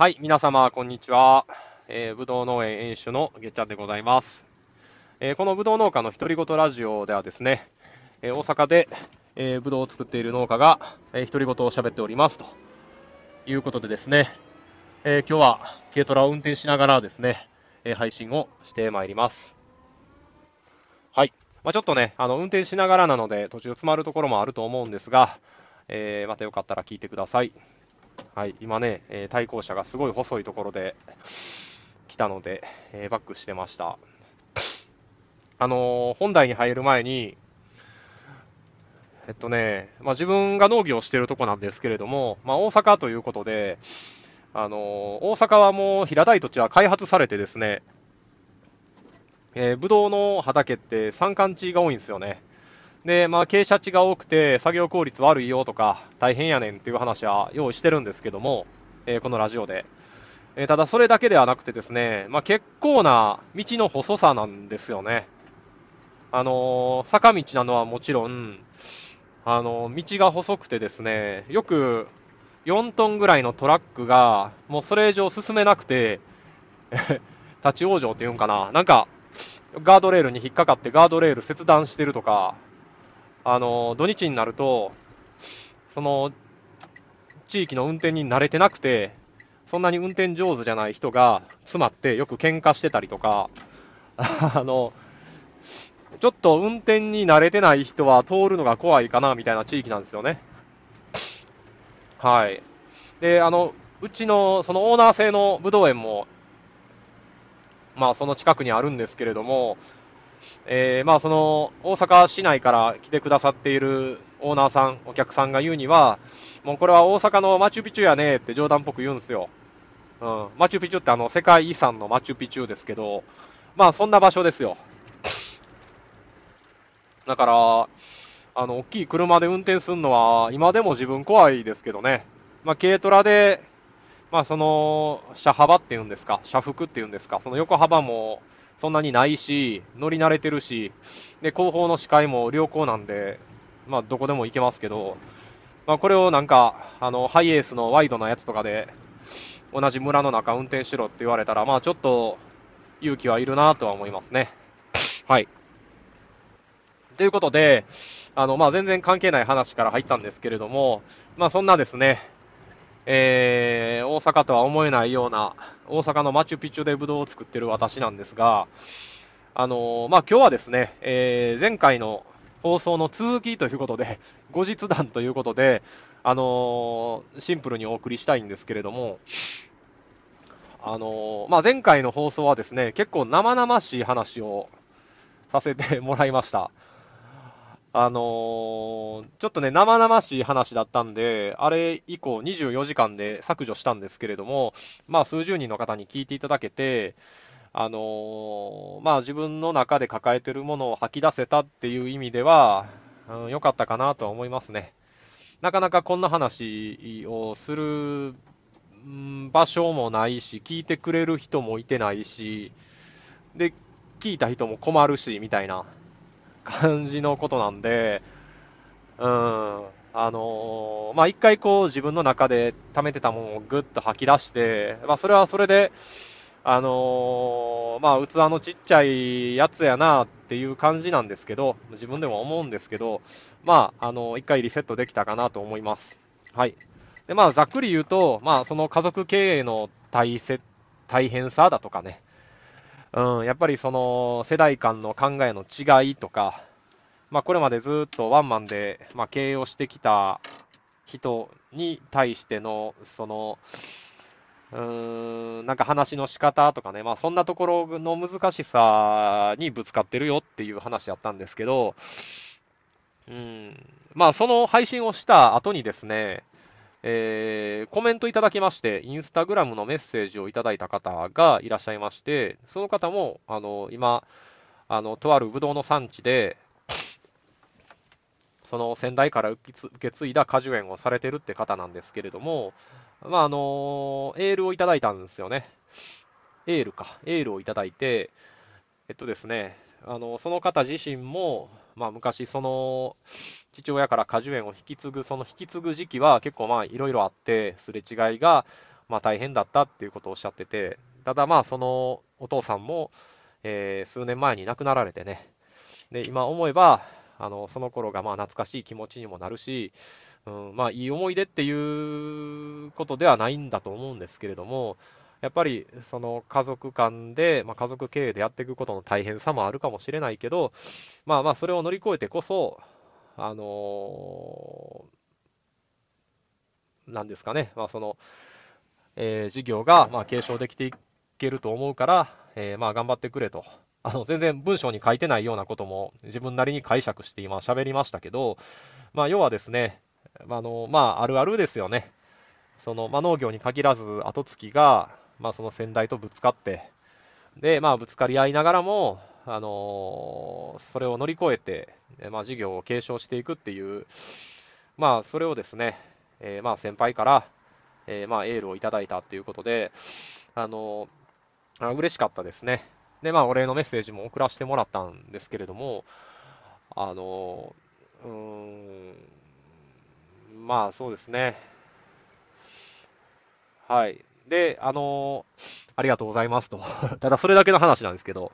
はい、皆様、こんにちは。えー、ぶどう農園園主のげっちゃんでございます。えー、このぶどう農家の独り言ラジオではですね、えー、大阪で、えー、ぶどうを作っている農家が、えー、独り言を喋っておりますということでですね、えー、今日は軽トラを運転しながらですね、えー、配信をしてまいります。はい。まあ、ちょっとね、あの、運転しながらなので途中詰まるところもあると思うんですが、えー、またよかったら聞いてください。はい、今ね、え、対向車がすごい細いところで来たので、え、バックしてました。あの、本題に入る前に、えっとね、まあ、自分が農業をしているとこなんですけれども、まあ、大阪ということで、あの大阪はもう平たい土地は開発されてですね、えー、ブドウの畑って山間地が多いんですよね。で、まあ、傾斜地が多くて、作業効率悪いよとか、大変やねんっていう話は用意してるんですけども、えー、このラジオで。えー、ただ、それだけではなくてですね、まあ、結構な道の細さなんですよね。あのー、坂道なのはもちろん、あの道が細くてですね、よく4トンぐらいのトラックが、もうそれ以上進めなくて、立ち往生っていうんかな、なんか、ガードレールに引っかかってガードレール切断してるとか、あの、土日になると、その、地域の運転に慣れてなくて、そんなに運転上手じゃない人が詰まってよく喧嘩してたりとか、あの、ちょっと運転に慣れてない人は通るのが怖いかなみたいな地域なんですよね。はい。で、あの、うちのそのオーナー制のぶどう園も、まあその近くにあるんですけれども、えー、まあその大阪市内から来てくださっているオーナーさん、お客さんが言うには、もうこれは大阪のマチュピチュやねって冗談っぽく言うんですよ。うん、マチュピチュってあの世界遺産のマチュピチュですけど、まあそんな場所ですよ。だから、あの、大きい車で運転するのは、今でも自分怖いですけどね。まあ、軽トラで、まあ、その、車幅っていうんですか、車幅っていうんですか、その横幅もそんなにないし、乗り慣れてるし、で、後方の視界も良好なんで、まあ、どこでも行けますけど、まあ、これをなんか、あの、ハイエースのワイドなやつとかで、同じ村の中運転しろって言われたら、まあ、ちょっと、勇気はいるなとは思いますね。はい。ということで、あの、まあ、全然関係ない話から入ったんですけれども、まあ、そんなですね、えー、大阪とは思えないような、大阪のマチュピチュでブドウを作ってる私なんですが、あのー、まあ、今日はですね、えー、前回の放送の続きということで、後日談ということで、あのー、シンプルにお送りしたいんですけれども、あのまあ、前回の放送はですね、結構生々しい話をさせてもらいました。あのー、ちょっとね、生々しい話だったんで、あれ以降24時間で削除したんですけれども、まあ数十人の方に聞いていただけて、あのー、まあ自分の中で抱えてるものを吐き出せたっていう意味では、うん、良かったかなとは思いますね。なかなかこんな話をする、場所もないし、聞いてくれる人もいてないし、で、聞いた人も困るし、みたいな。感じのことなんで、うん、あのー、まあ、一回こう自分の中で溜めてたものをぐっと吐き出して、まあ、それはそれで、あのー、まあ、器のちっちゃいやつやなっていう感じなんですけど、自分でも思うんですけど、まあ、あのー、一回リセットできたかなと思います。はい。で、まあ、ざっくり言うと、まあ、その家族経営の大切、大変さだとかね、うん、やっぱりその世代間の考えの違いとか、まあ、これまでずっとワンマンで、まあ、経営をしてきた人に対しての、その、うーん、なんか話の仕方とかね、まあそんなところの難しさにぶつかってるよっていう話だったんですけど、うん、まあその配信をした後にですね、えー、コメントいただきまして、インスタグラムのメッセージをいただいた方がいらっしゃいまして、その方も、あの、今、あの、とあるブドウの産地で、その先代から受け継いだ果樹園をされてるって方なんですけれども、まあ、あの、エールをいただいたんですよね。エールか。エールをいただいて、えっとですね、あの、その方自身も、まあ、昔、その、父親から果樹園を引き継ぐ、その引き継ぐ時期は結構まあいろいろあって、すれ違いがまあ大変だったっていうことをおっしゃってて、ただまあそのお父さんも、えー、数年前に亡くなられてね、で、今思えば、あの、その頃がまあ懐かしい気持ちにもなるし、うん、まあいい思い出っていうことではないんだと思うんですけれども、やっぱりその家族間で、まあ、家族経営でやっていくことの大変さもあるかもしれないけど、まあまあそれを乗り越えてこそ、あのー、なんですかね、まあその、えー、事業がまあ継承できていけると思うから、えー、まあ頑張ってくれと。あの、全然文章に書いてないようなことも自分なりに解釈して今喋りましたけど、まあ要はですね、あの、まああるあるですよね。その、まあ農業に限らず後継ぎが、まあ、その先代とぶつかって、で、まあ、ぶつかり合いながらも、あのー、それを乗り越えて、まあ、事業を継承していくっていう、まあ、それをですね、えー、まあ、先輩から、えー、まあ、エールをいただいたということで、あのー、嬉しかったですね。で、まあ、お礼のメッセージも送らせてもらったんですけれども、あのうーん、まあ、そうですね。はい。で、あのー、ありがとうございますと。ただそれだけの話なんですけど。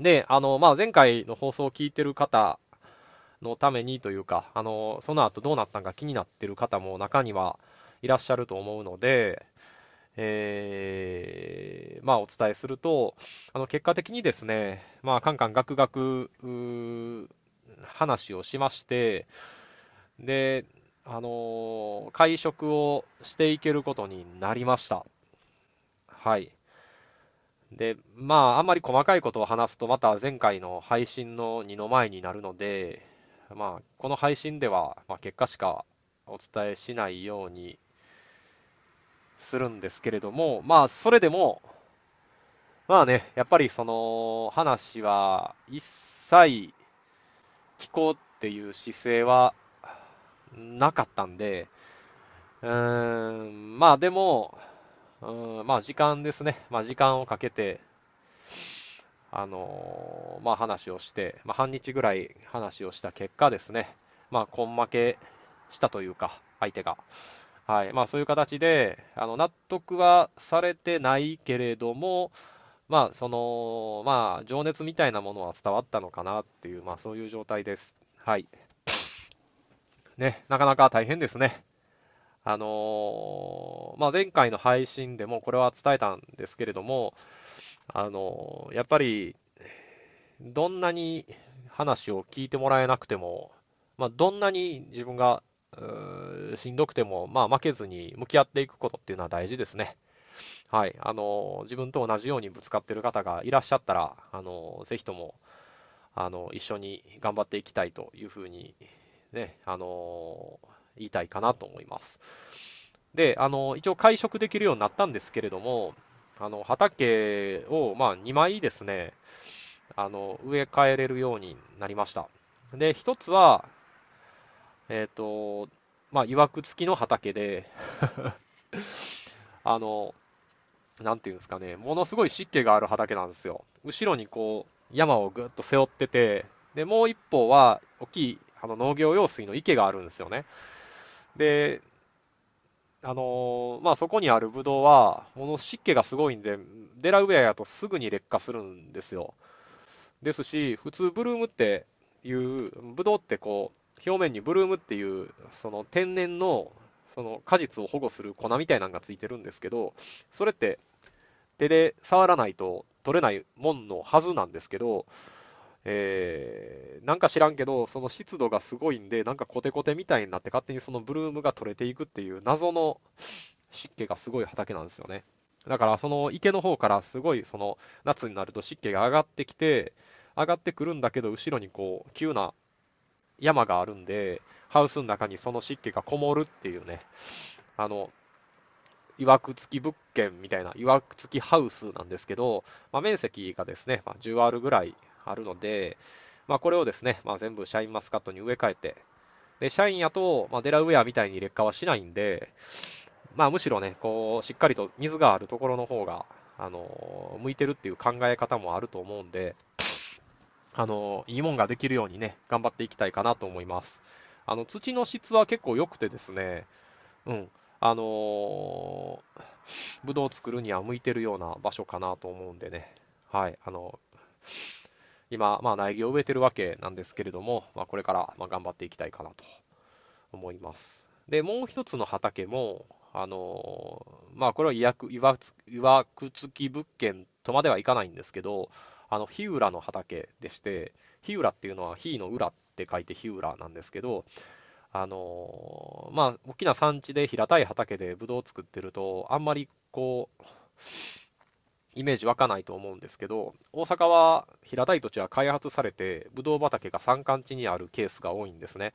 で、あの、まあ、前回の放送を聞いてる方のためにというか、あの、その後どうなったんか気になってる方も中にはいらっしゃると思うので、えー、まあ、お伝えすると、あの、結果的にですね、まあ、カンカンガクガク、話をしまして、で、あの、会食をしていけることになりました。はい。で、まあ、あんまり細かいことを話すと、また前回の配信の2の前になるので、まあ、この配信では、まあ、結果しかお伝えしないようにするんですけれども、まあ、それでも、まあね、やっぱりその話は一切聞こうっていう姿勢はなかったんで、うーん、まあでも、うん、まあ時間ですね。まあ時間をかけて、あのー、まあ話をして、まあ半日ぐらい話をした結果ですね、まあ根負けしたというか、相手が。はい。まあそういう形で、あの、納得はされてないけれども、まあその、まあ情熱みたいなものは伝わったのかなっていう、まあそういう状態です。はい。ね、なかなか大変ですね。あのー、まあ、前回の配信でもこれは伝えたんですけれども、あのー、やっぱり、どんなに話を聞いてもらえなくても、まあ、どんなに自分がしんどくても、まあ、負けずに向き合っていくことっていうのは大事ですね。はい。あの、自分と同じようにぶつかってる方がいらっしゃったら、あのぜひとも、あの一緒に頑張っていきたいというふうにね、あの、言いたいかなと思います。で、あの、一応会食できるようになったんですけれども、あの、畑を、まあ、2枚ですね、あの、植え替えれるようになりました。で、一つは、えっ、ー、と、まあ、曰く付きの畑で あの、なんていうんですかね、ものすごい湿気がある畑なんですよ。後ろにこう、山をぐっと背負ってて、で、もう一方は、大きいあの農業用水の池があるんですよね。で、あの、まあ、そこにあるブドウは、この湿気がすごいんで、デラウェアやとすぐに劣化するんですよ。ですし、普通ブルームっていう、ブドウってこう、表面にブルームっていう、その天然の、その果実を保護する粉みたいなのがついてるんですけど、それって手で触らないと取れないもんのはずなんですけど、えー、なんか知らんけど、その湿度がすごいんで、なんかコテコテみたいになって勝手にそのブルームが取れていくっていう謎の湿気がすごい畑なんですよね。だからその池の方からすごいその夏になると湿気が上がってきて、上がってくるんだけど、後ろにこう、急な山があるんで、ハウスの中にその湿気がこもるっていうね、あの、曰く付き物件みたいな、曰く付きハウスなんですけど、まあ、面積がですね、まあ、10あるぐらいあるので、まあ、これをですね、まあ、全部シャインマスカットに植え替えて、で、シャインやと、まあ、デラウェアみたいに劣化はしないんで、まあ、むしろね、こう、しっかりと水があるところの方が、あの、向いてるっていう考え方もあると思うんで、あの、いいもんができるようにね、頑張っていきたいかなと思います。あの、土の質は結構良くてですね、うん、あのー、ぶどうを作るには向いてるような場所かなと思うんでね、はい、あの、今、まあ、苗木を植えてるわけなんですけれども、まあ、これからま頑張っていきたいかなと思います。で、もう一つの畑も、あのまあ、これは岩岩くつき物件とまではいかないんですけど、あの、日浦の畑でして、日浦っていうのは、日の浦って書いて日浦なんですけど、あのまあ、大きな産地で平たい畑でブドウを作ってると、あんまりこう、イメージ湧かないと思うんですけど、大阪は平たい土地は開発されて、ブドウ畑が山間地にあるケースが多いんですね。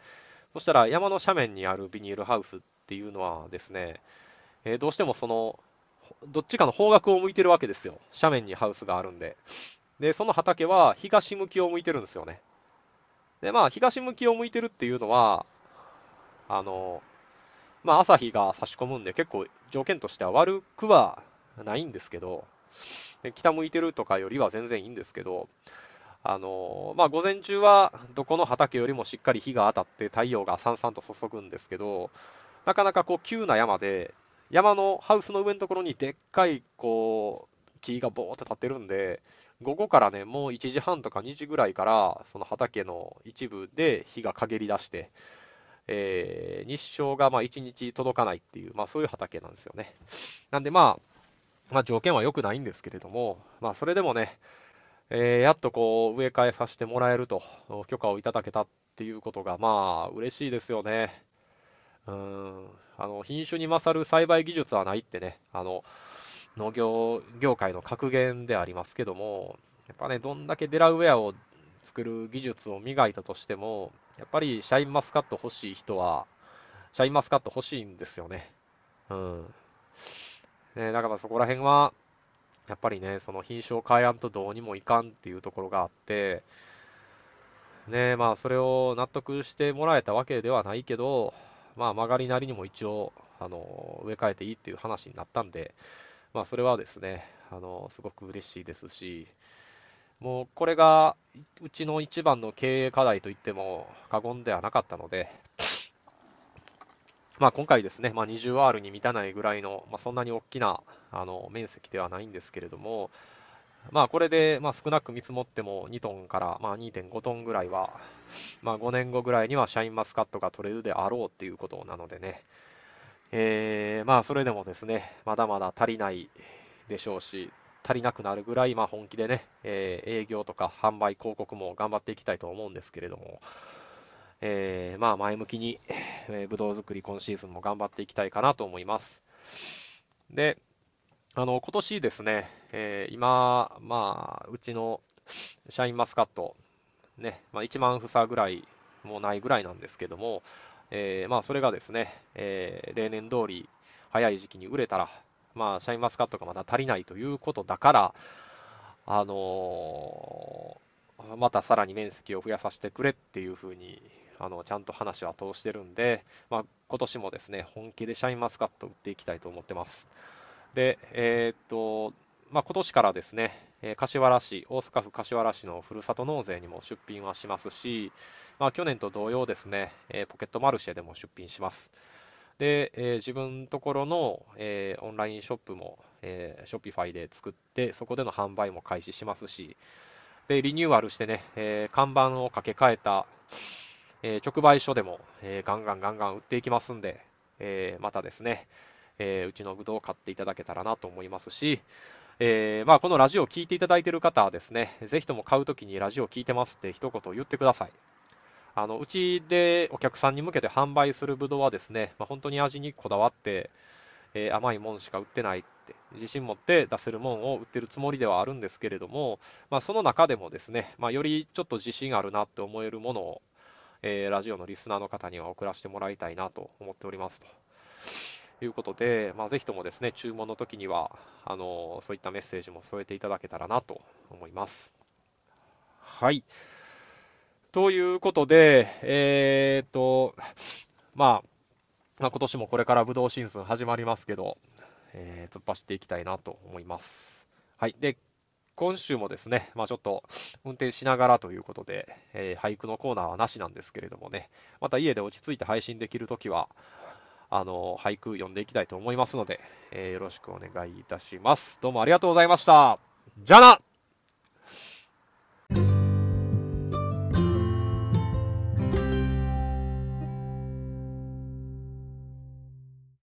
そしたら山の斜面にあるビニールハウスっていうのはですね、えー、どうしてもその、どっちかの方角を向いてるわけですよ。斜面にハウスがあるんで。で、その畑は東向きを向いてるんですよね。で、まあ、東向きを向いてるっていうのは、あの、まあ、朝日が差し込むんで、結構条件としては悪くはないんですけど、北向いてるとかよりは全然いいんですけど、あのまあ、午前中はどこの畑よりもしっかり日が当たって太陽がさんさんと注ぐんですけど、なかなかこう急な山で、山のハウスの上のところにでっかいこう木がぼーっと立ってるんで、午後からね、もう1時半とか2時ぐらいから、その畑の一部で日が陰り出して、えー、日照がま1日届かないっていう、まあ、そういう畑なんですよね。なんでまあ、まあ、条件は良くないんですけれども、まあ、それでもね、えー、やっとこう植え替えさせてもらえると、許可をいただけたっていうことが、まあ、嬉しいですよね。うんあの品種に勝る栽培技術はないってね、あの農業業界の格言でありますけども、やっぱね、どんだけデラウェアを作る技術を磨いたとしても、やっぱりシャインマスカット欲しい人は、シャインマスカット欲しいんですよね。うん。ね、だからそこら辺は、やっぱりね、その品種を変えやんとどうにもいかんっていうところがあって、ね、まあそれを納得してもらえたわけではないけど、まあ曲がりなりにも一応、あの、植え替えていいっていう話になったんで、まあそれはですね、あの、すごく嬉しいですし、もうこれがうちの一番の経営課題といっても過言ではなかったので、まあ、今回ですね、まあ、20R に満たないぐらいの、まあ、そんなに大きなあの面積ではないんですけれども、まあ、これで、まあ、少なく見積もっても2トンから、まあ、2.5トンぐらいは、まあ、5年後ぐらいにはシャインマスカットが取れるであろうっていうことなのでね、えー、まあ、それでもですね、まだまだ足りないでしょうし、足りなくなるぐらい、まあ、本気でね、えー、営業とか販売、広告も頑張っていきたいと思うんですけれども、えー、まあ、前向きに、えー、ぶどう作り今シーズンも頑張っていきたいかなと思います。で、あの、今年ですね、えー、今、まあ、うちのシャインマスカット、ね、まあ、1万房ぐらいもないぐらいなんですけども、えー、まあ、それがですね、えー、例年通り早い時期に売れたら、まあ、シャインマスカットがまだ足りないということだから、あの、またさらに面積を増やさせてくれっていうふうに、あのちゃんと話は通してるんで、まあ、今年もですね、本気でシャインマスカット売っていきたいと思ってます。で、えー、っと、まあ、今年からですね、え柏原市、大阪府柏原市のふるさと納税にも出品はしますし、まあ、去年と同様ですね、えポケットマルシェでも出品します。で、えー、自分のところの、えー、オンラインショップも、えー、ショッピファイで作って、そこでの販売も開始しますし、で、リニューアルしてね、え、看板を掛け替えた、え直売所でも、えガンガンガンガン売っていきますんで、えまたですね、えうちのぶどうを買っていただけたらなと思いますし、えー、まあ、このラジオを聴いていただいている方はですね、ぜひとも買うときにラジオを聴いてますって一言言ってください。あのうちでお客さんに向けて販売するぶどうはですね、まあ、本当に味にこだわって、えー、甘いもんしか売ってないって、自信持って出せるもんを売ってるつもりではあるんですけれども、まあ、その中でもですね、ま、よりちょっと自信あるなって思えるものを、えー、ラジオのリスナーの方には送らせてもらいたいなと思っておりますと。いうことで、まあ、ぜひともですね、注文の時には、あのそういったメッセージも添えていただけたらなと思います。はい。ということで、えー、っと、まあ、まあ、今年もこれからブドウシーズン始まりますけど、えー、突っ走っていきたいなと思います。はい。で、今週もですね、まあ、ちょっと運転しながらということで、えー、俳句のコーナーはなしなんですけれどもね、また家で落ち着いて配信できるときは、あの、俳句読んでいきたいと思いますので、えー、よろしくお願いいたします。どうもありがとうございました。じゃあな